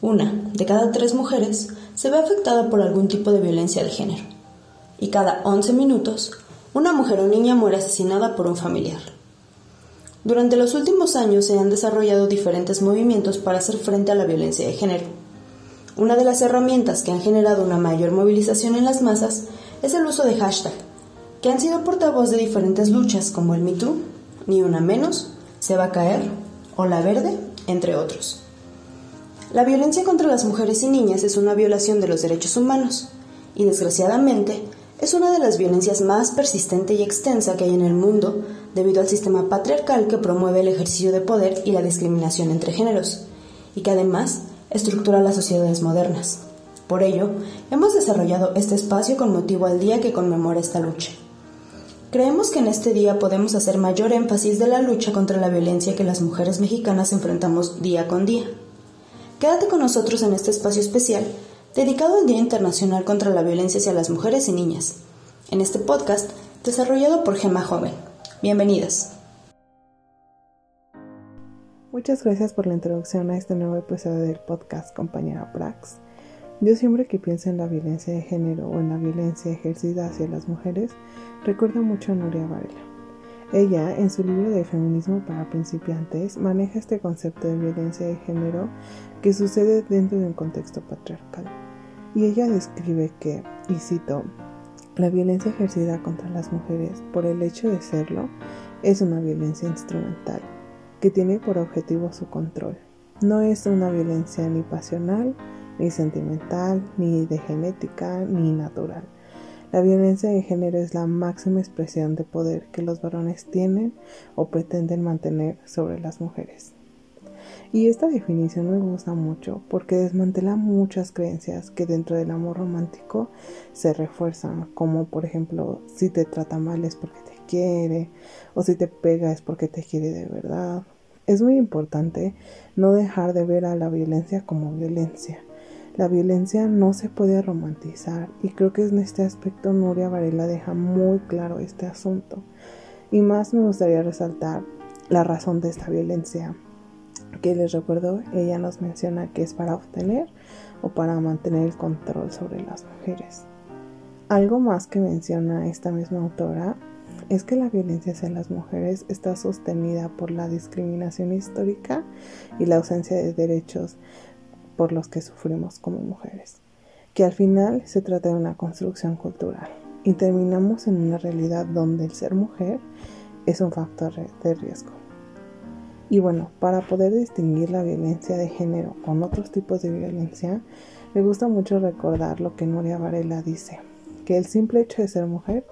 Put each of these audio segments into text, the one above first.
Una de cada tres mujeres se ve afectada por algún tipo de violencia de género. Y cada 11 minutos, una mujer o niña muere asesinada por un familiar. Durante los últimos años se han desarrollado diferentes movimientos para hacer frente a la violencia de género. Una de las herramientas que han generado una mayor movilización en las masas es el uso de hashtag, que han sido portavoz de diferentes luchas como el MeToo, Ni Una Menos, Se va a caer o La Verde, entre otros. La violencia contra las mujeres y niñas es una violación de los derechos humanos y desgraciadamente es una de las violencias más persistente y extensa que hay en el mundo debido al sistema patriarcal que promueve el ejercicio de poder y la discriminación entre géneros y que además estructura las sociedades modernas. Por ello, hemos desarrollado este espacio con motivo al día que conmemora esta lucha. Creemos que en este día podemos hacer mayor énfasis de la lucha contra la violencia que las mujeres mexicanas enfrentamos día con día. Quédate con nosotros en este espacio especial dedicado al Día Internacional contra la Violencia hacia las Mujeres y Niñas, en este podcast desarrollado por Gema Joven. Bienvenidas. Muchas gracias por la introducción a este nuevo episodio del podcast, compañera Prax. Yo siempre que pienso en la violencia de género o en la violencia ejercida hacia las mujeres, recuerdo mucho a Nuria Varela. Ella, en su libro de Feminismo para principiantes, maneja este concepto de violencia de género que sucede dentro de un contexto patriarcal. Y ella describe que, y cito, la violencia ejercida contra las mujeres por el hecho de serlo es una violencia instrumental que tiene por objetivo su control. No es una violencia ni pasional, ni sentimental, ni de genética, ni natural. La violencia de género es la máxima expresión de poder que los varones tienen o pretenden mantener sobre las mujeres. Y esta definición me gusta mucho porque desmantela muchas creencias que dentro del amor romántico se refuerzan, como por ejemplo, si te trata mal es porque te quiere, o si te pega es porque te quiere de verdad. Es muy importante no dejar de ver a la violencia como violencia. La violencia no se puede romantizar y creo que en este aspecto Nuria Varela deja muy claro este asunto. Y más me gustaría resaltar la razón de esta violencia que les recuerdo, ella nos menciona que es para obtener o para mantener el control sobre las mujeres. Algo más que menciona esta misma autora es que la violencia hacia las mujeres está sostenida por la discriminación histórica y la ausencia de derechos por los que sufrimos como mujeres, que al final se trata de una construcción cultural y terminamos en una realidad donde el ser mujer es un factor de riesgo. Y bueno, para poder distinguir la violencia de género con otros tipos de violencia, me gusta mucho recordar lo que Nuria Varela dice, que el simple hecho de ser mujer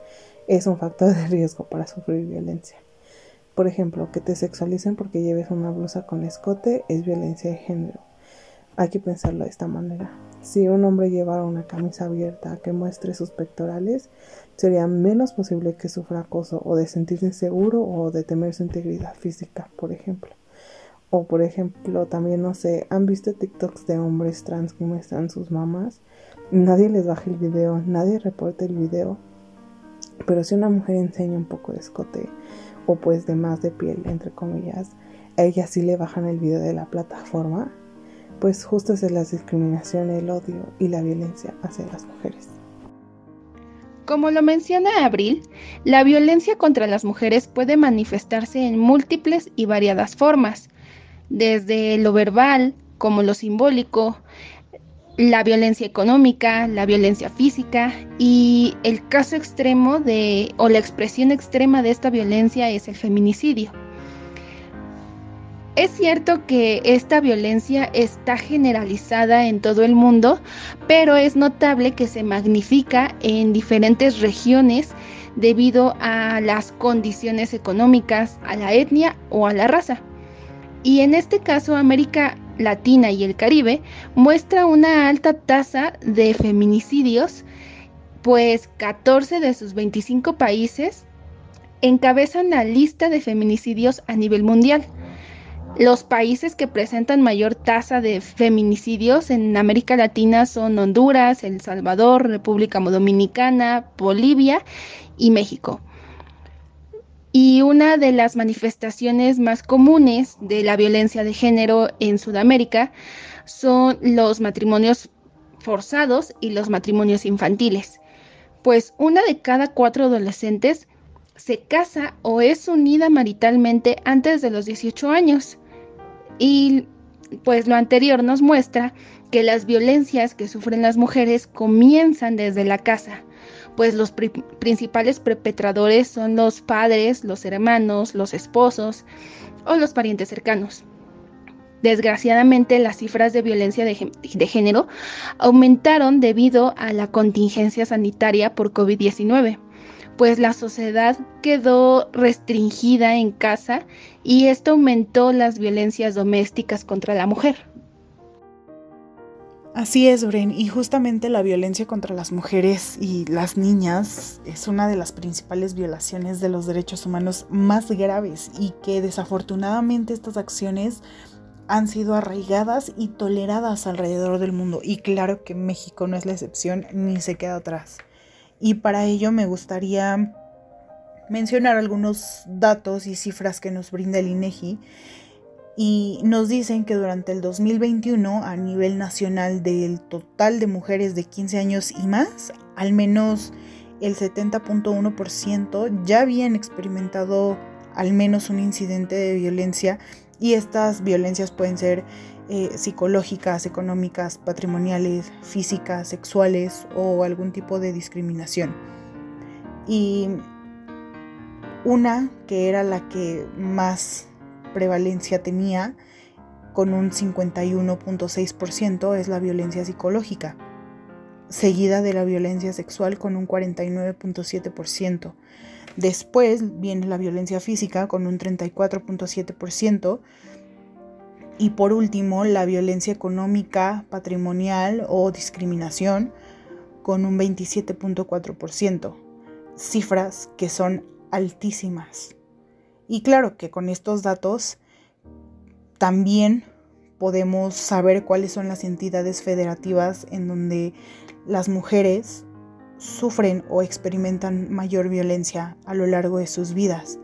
es un factor de riesgo para sufrir violencia. Por ejemplo, que te sexualicen porque lleves una blusa con escote es violencia de género. Hay que pensarlo de esta manera. Si un hombre llevara una camisa abierta que muestre sus pectorales, sería menos posible que sufra acoso o de sentirse inseguro o de temer su integridad física, por ejemplo. O por ejemplo, también no sé, han visto TikToks de hombres trans que muestran sus mamás. Nadie les baja el video, nadie reporta el video. Pero si una mujer enseña un poco de escote o pues de más de piel, entre comillas, a ella sí le bajan el video de la plataforma, pues justo es la discriminación, el odio y la violencia hacia las mujeres. Como lo menciona Abril, la violencia contra las mujeres puede manifestarse en múltiples y variadas formas, desde lo verbal como lo simbólico, la violencia económica, la violencia física y el caso extremo de o la expresión extrema de esta violencia es el feminicidio. Es cierto que esta violencia está generalizada en todo el mundo, pero es notable que se magnifica en diferentes regiones debido a las condiciones económicas, a la etnia o a la raza. Y en este caso América Latina y el Caribe muestra una alta tasa de feminicidios, pues 14 de sus 25 países encabezan la lista de feminicidios a nivel mundial. Los países que presentan mayor tasa de feminicidios en América Latina son Honduras, El Salvador, República Dominicana, Bolivia y México. Y una de las manifestaciones más comunes de la violencia de género en Sudamérica son los matrimonios forzados y los matrimonios infantiles, pues una de cada cuatro adolescentes se casa o es unida maritalmente antes de los 18 años. Y pues lo anterior nos muestra que las violencias que sufren las mujeres comienzan desde la casa, pues los principales perpetradores son los padres, los hermanos, los esposos o los parientes cercanos. Desgraciadamente, las cifras de violencia de, género aumentaron debido a la contingencia sanitaria por COVID-19 pues la sociedad quedó restringida en casa y esto aumentó las violencias domésticas contra la mujer. Así es, Bren, y justamente la violencia contra las mujeres y las niñas es una de las principales violaciones de los derechos humanos más graves y que desafortunadamente estas acciones han sido arraigadas y toleradas alrededor del mundo. Y claro que México no es la excepción ni se queda atrás. Y para ello me gustaría mencionar algunos datos y cifras que nos brinda el INEGI. Y nos dicen que durante el 2021 a nivel nacional del total de mujeres de 15 años y más, al menos el 70.1% ya habían experimentado al menos un incidente de violencia y estas violencias pueden ser eh, psicológicas, económicas, patrimoniales, físicas, sexuales o algún tipo de discriminación. Y una que era la que más prevalencia tenía, con un 51.6%, es la violencia psicológica, seguida de la violencia sexual con un 49.7%. Después viene la violencia física con un 34.7%. Y por último, la violencia económica, patrimonial o discriminación con un 27.4%. Cifras que son altísimas. Y claro que con estos datos también podemos saber cuáles son las entidades federativas en donde las mujeres sufren o experimentan mayor violencia a lo largo de sus vidas.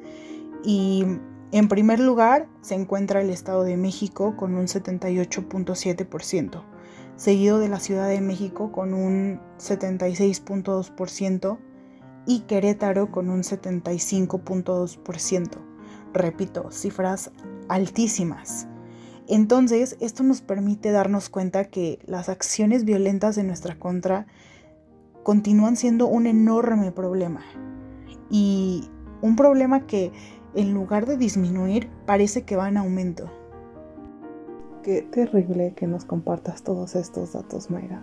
Y en primer lugar se encuentra el Estado de México con un 78.7%, seguido de la Ciudad de México con un 76.2% y Querétaro con un 75.2%. Repito, cifras altísimas. Entonces, esto nos permite darnos cuenta que las acciones violentas de nuestra contra continúan siendo un enorme problema. Y un problema que en lugar de disminuir parece que va en aumento. Qué terrible que nos compartas todos estos datos, Mayra.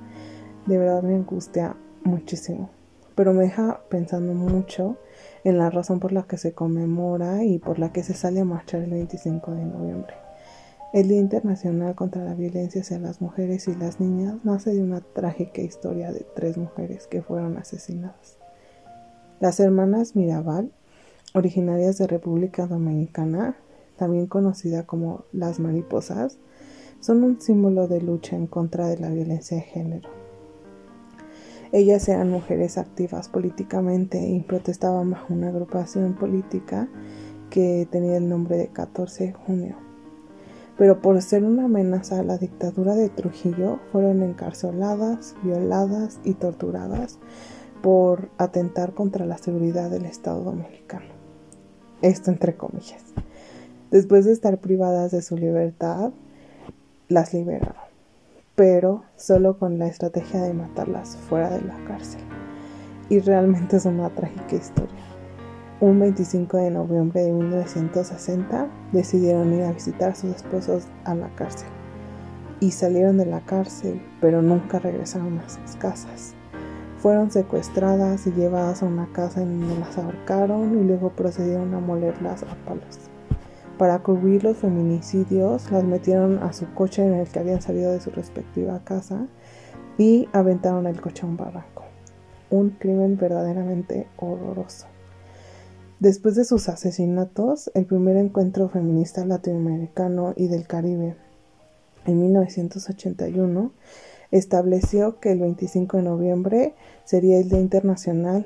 De verdad me angustia muchísimo. Pero me deja pensando mucho en la razón por la que se conmemora y por la que se sale a marchar el 25 de noviembre. El Día Internacional contra la Violencia hacia las Mujeres y las Niñas nace de una trágica historia de tres mujeres que fueron asesinadas. Las hermanas Mirabal, originarias de República Dominicana, también conocida como las mariposas, son un símbolo de lucha en contra de la violencia de género. Ellas eran mujeres activas políticamente y protestaban bajo una agrupación política que tenía el nombre de 14 de junio. Pero por ser una amenaza a la dictadura de Trujillo, fueron encarceladas, violadas y torturadas por atentar contra la seguridad del Estado dominicano. Esto entre comillas. Después de estar privadas de su libertad, las liberaron pero solo con la estrategia de matarlas fuera de la cárcel. Y realmente es una trágica historia. Un 25 de noviembre de 1960 decidieron ir a visitar a sus esposos a la cárcel. Y salieron de la cárcel, pero nunca regresaron a sus casas. Fueron secuestradas y llevadas a una casa en donde las ahorcaron y luego procedieron a molerlas a palos. Para cubrir los feminicidios, las metieron a su coche en el que habían salido de su respectiva casa y aventaron el coche a un barranco. Un crimen verdaderamente horroroso. Después de sus asesinatos, el primer encuentro feminista latinoamericano y del Caribe en 1981 estableció que el 25 de noviembre sería el Día Internacional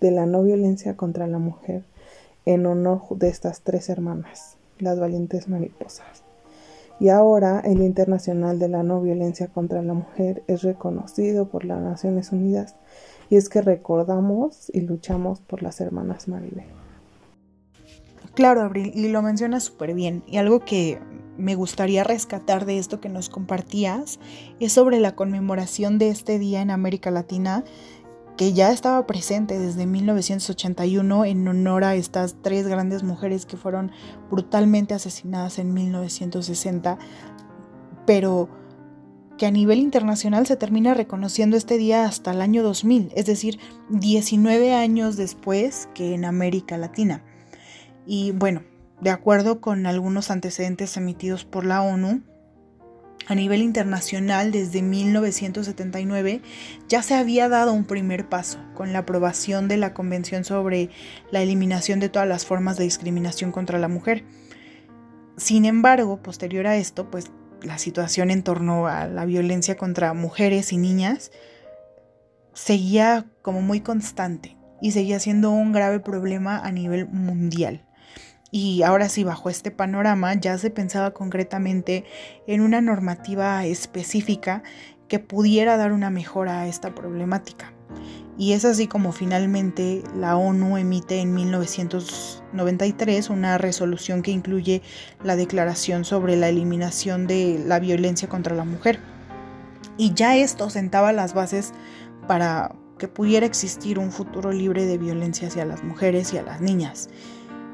de la No Violencia contra la Mujer en honor de estas tres hermanas las valientes mariposas, y ahora el Día Internacional de la No Violencia contra la Mujer es reconocido por las Naciones Unidas y es que recordamos y luchamos por las hermanas Maribel. Claro, Abril, y lo mencionas súper bien. Y algo que me gustaría rescatar de esto que nos compartías es sobre la conmemoración de este día en América Latina que ya estaba presente desde 1981 en honor a estas tres grandes mujeres que fueron brutalmente asesinadas en 1960, pero que a nivel internacional se termina reconociendo este día hasta el año 2000, es decir, 19 años después que en América Latina. Y bueno, de acuerdo con algunos antecedentes emitidos por la ONU, a nivel internacional desde 1979 ya se había dado un primer paso con la aprobación de la Convención sobre la eliminación de todas las formas de discriminación contra la mujer. Sin embargo, posterior a esto, pues la situación en torno a la violencia contra mujeres y niñas seguía como muy constante y seguía siendo un grave problema a nivel mundial. Y ahora sí, bajo este panorama ya se pensaba concretamente en una normativa específica que pudiera dar una mejora a esta problemática. Y es así como finalmente la ONU emite en 1993 una resolución que incluye la Declaración sobre la Eliminación de la Violencia contra la Mujer. Y ya esto sentaba las bases para que pudiera existir un futuro libre de violencia hacia las mujeres y a las niñas.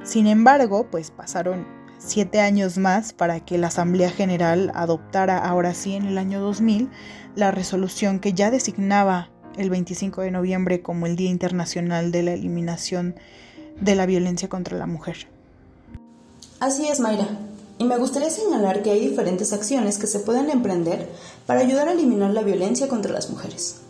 Sin embargo, pues pasaron siete años más para que la Asamblea General adoptara ahora sí en el año 2000 la resolución que ya designaba el 25 de noviembre como el Día Internacional de la Eliminación de la Violencia contra la Mujer. Así es, Mayra. Y me gustaría señalar que hay diferentes acciones que se pueden emprender para ayudar a eliminar la violencia contra las mujeres.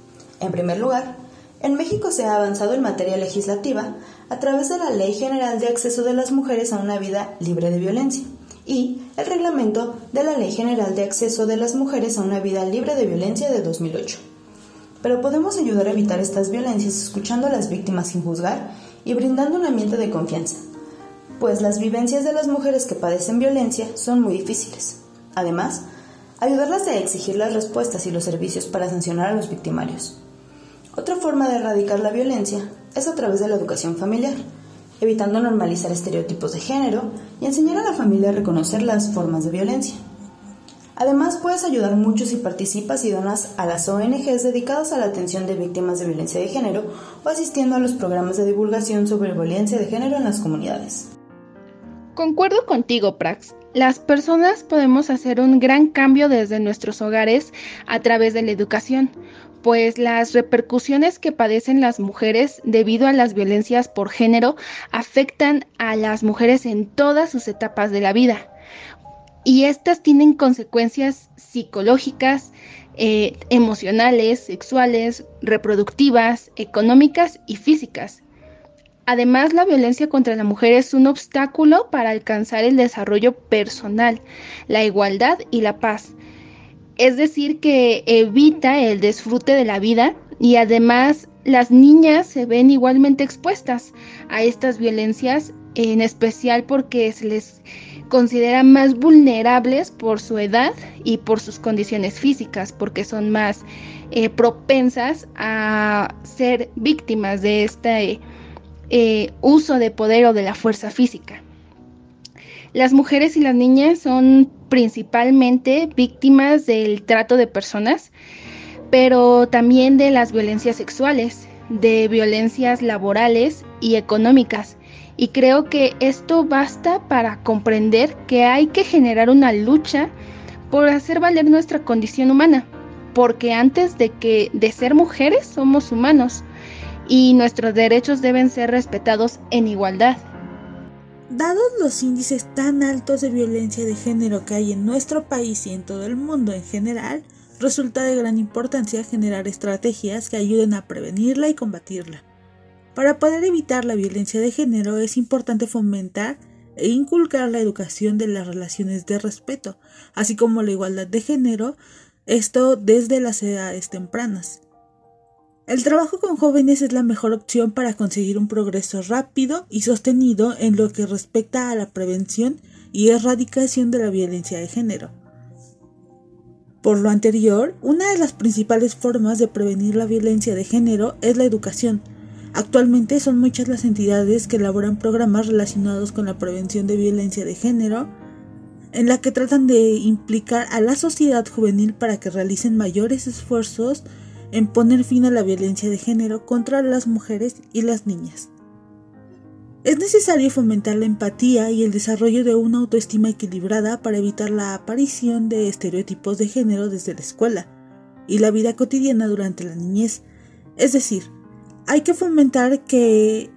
En primer lugar, en México se ha avanzado en materia legislativa a través de la Ley General de Acceso de las Mujeres a una Vida Libre de Violencia y el Reglamento de la Ley General de Acceso de las Mujeres a una Vida Libre de Violencia de 2008. Pero podemos ayudar a evitar estas violencias escuchando a las víctimas sin juzgar y brindando un ambiente de confianza, pues las vivencias de las mujeres que padecen violencia son muy difíciles. Además, ayudarlas a exigir las respuestas y los servicios para sancionar a los victimarios. Otra forma de erradicar la violencia es a través de la educación familiar, evitando normalizar estereotipos de género y enseñar a la familia a reconocer las formas de violencia. Además, puedes ayudar mucho si participas y donas a las ONGs dedicadas a la atención de víctimas de violencia de género o asistiendo a los programas de divulgación sobre violencia de género en las comunidades. Concuerdo contigo, Prax. Las personas podemos hacer un gran cambio desde nuestros hogares a través de la educación pues las repercusiones que padecen las mujeres debido a las violencias por género afectan a las mujeres en todas sus etapas de la vida. Y estas tienen consecuencias psicológicas, eh, emocionales, sexuales, reproductivas, económicas y físicas. Además, la violencia contra la mujer es un obstáculo para alcanzar el desarrollo personal, la igualdad y la paz es decir, que evita el disfrute de la vida y además las niñas se ven igualmente expuestas a estas violencias, en especial porque se les considera más vulnerables por su edad y por sus condiciones físicas, porque son más eh, propensas a ser víctimas de este eh, uso de poder o de la fuerza física. Las mujeres y las niñas son principalmente víctimas del trato de personas, pero también de las violencias sexuales, de violencias laborales y económicas. Y creo que esto basta para comprender que hay que generar una lucha por hacer valer nuestra condición humana, porque antes de que de ser mujeres somos humanos y nuestros derechos deben ser respetados en igualdad. Dados los índices tan altos de violencia de género que hay en nuestro país y en todo el mundo en general, resulta de gran importancia generar estrategias que ayuden a prevenirla y combatirla. Para poder evitar la violencia de género es importante fomentar e inculcar la educación de las relaciones de respeto, así como la igualdad de género, esto desde las edades tempranas. El trabajo con jóvenes es la mejor opción para conseguir un progreso rápido y sostenido en lo que respecta a la prevención y erradicación de la violencia de género. Por lo anterior, una de las principales formas de prevenir la violencia de género es la educación. Actualmente son muchas las entidades que elaboran programas relacionados con la prevención de violencia de género, en la que tratan de implicar a la sociedad juvenil para que realicen mayores esfuerzos en poner fin a la violencia de género contra las mujeres y las niñas. Es necesario fomentar la empatía y el desarrollo de una autoestima equilibrada para evitar la aparición de estereotipos de género desde la escuela y la vida cotidiana durante la niñez. Es decir, hay que fomentar que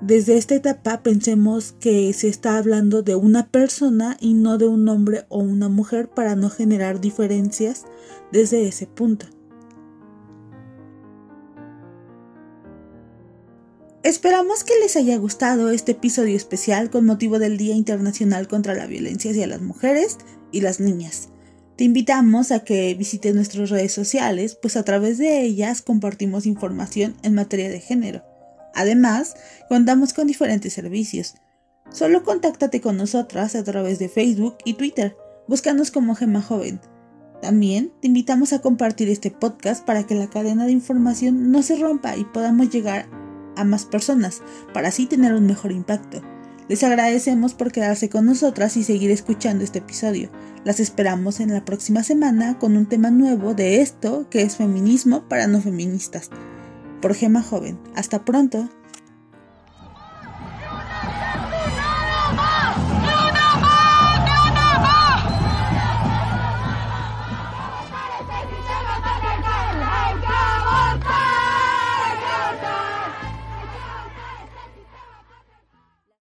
desde esta etapa pensemos que se está hablando de una persona y no de un hombre o una mujer para no generar diferencias desde ese punto. Esperamos que les haya gustado este episodio especial con motivo del Día Internacional contra la Violencia hacia las Mujeres y las Niñas. Te invitamos a que visites nuestras redes sociales, pues a través de ellas compartimos información en materia de género. Además, contamos con diferentes servicios. Solo contáctate con nosotras a través de Facebook y Twitter. Búscanos como Gema Joven. También te invitamos a compartir este podcast para que la cadena de información no se rompa y podamos llegar a más personas para así tener un mejor impacto. Les agradecemos por quedarse con nosotras y seguir escuchando este episodio. Las esperamos en la próxima semana con un tema nuevo de esto que es feminismo para no feministas. Por Gema Joven. Hasta pronto.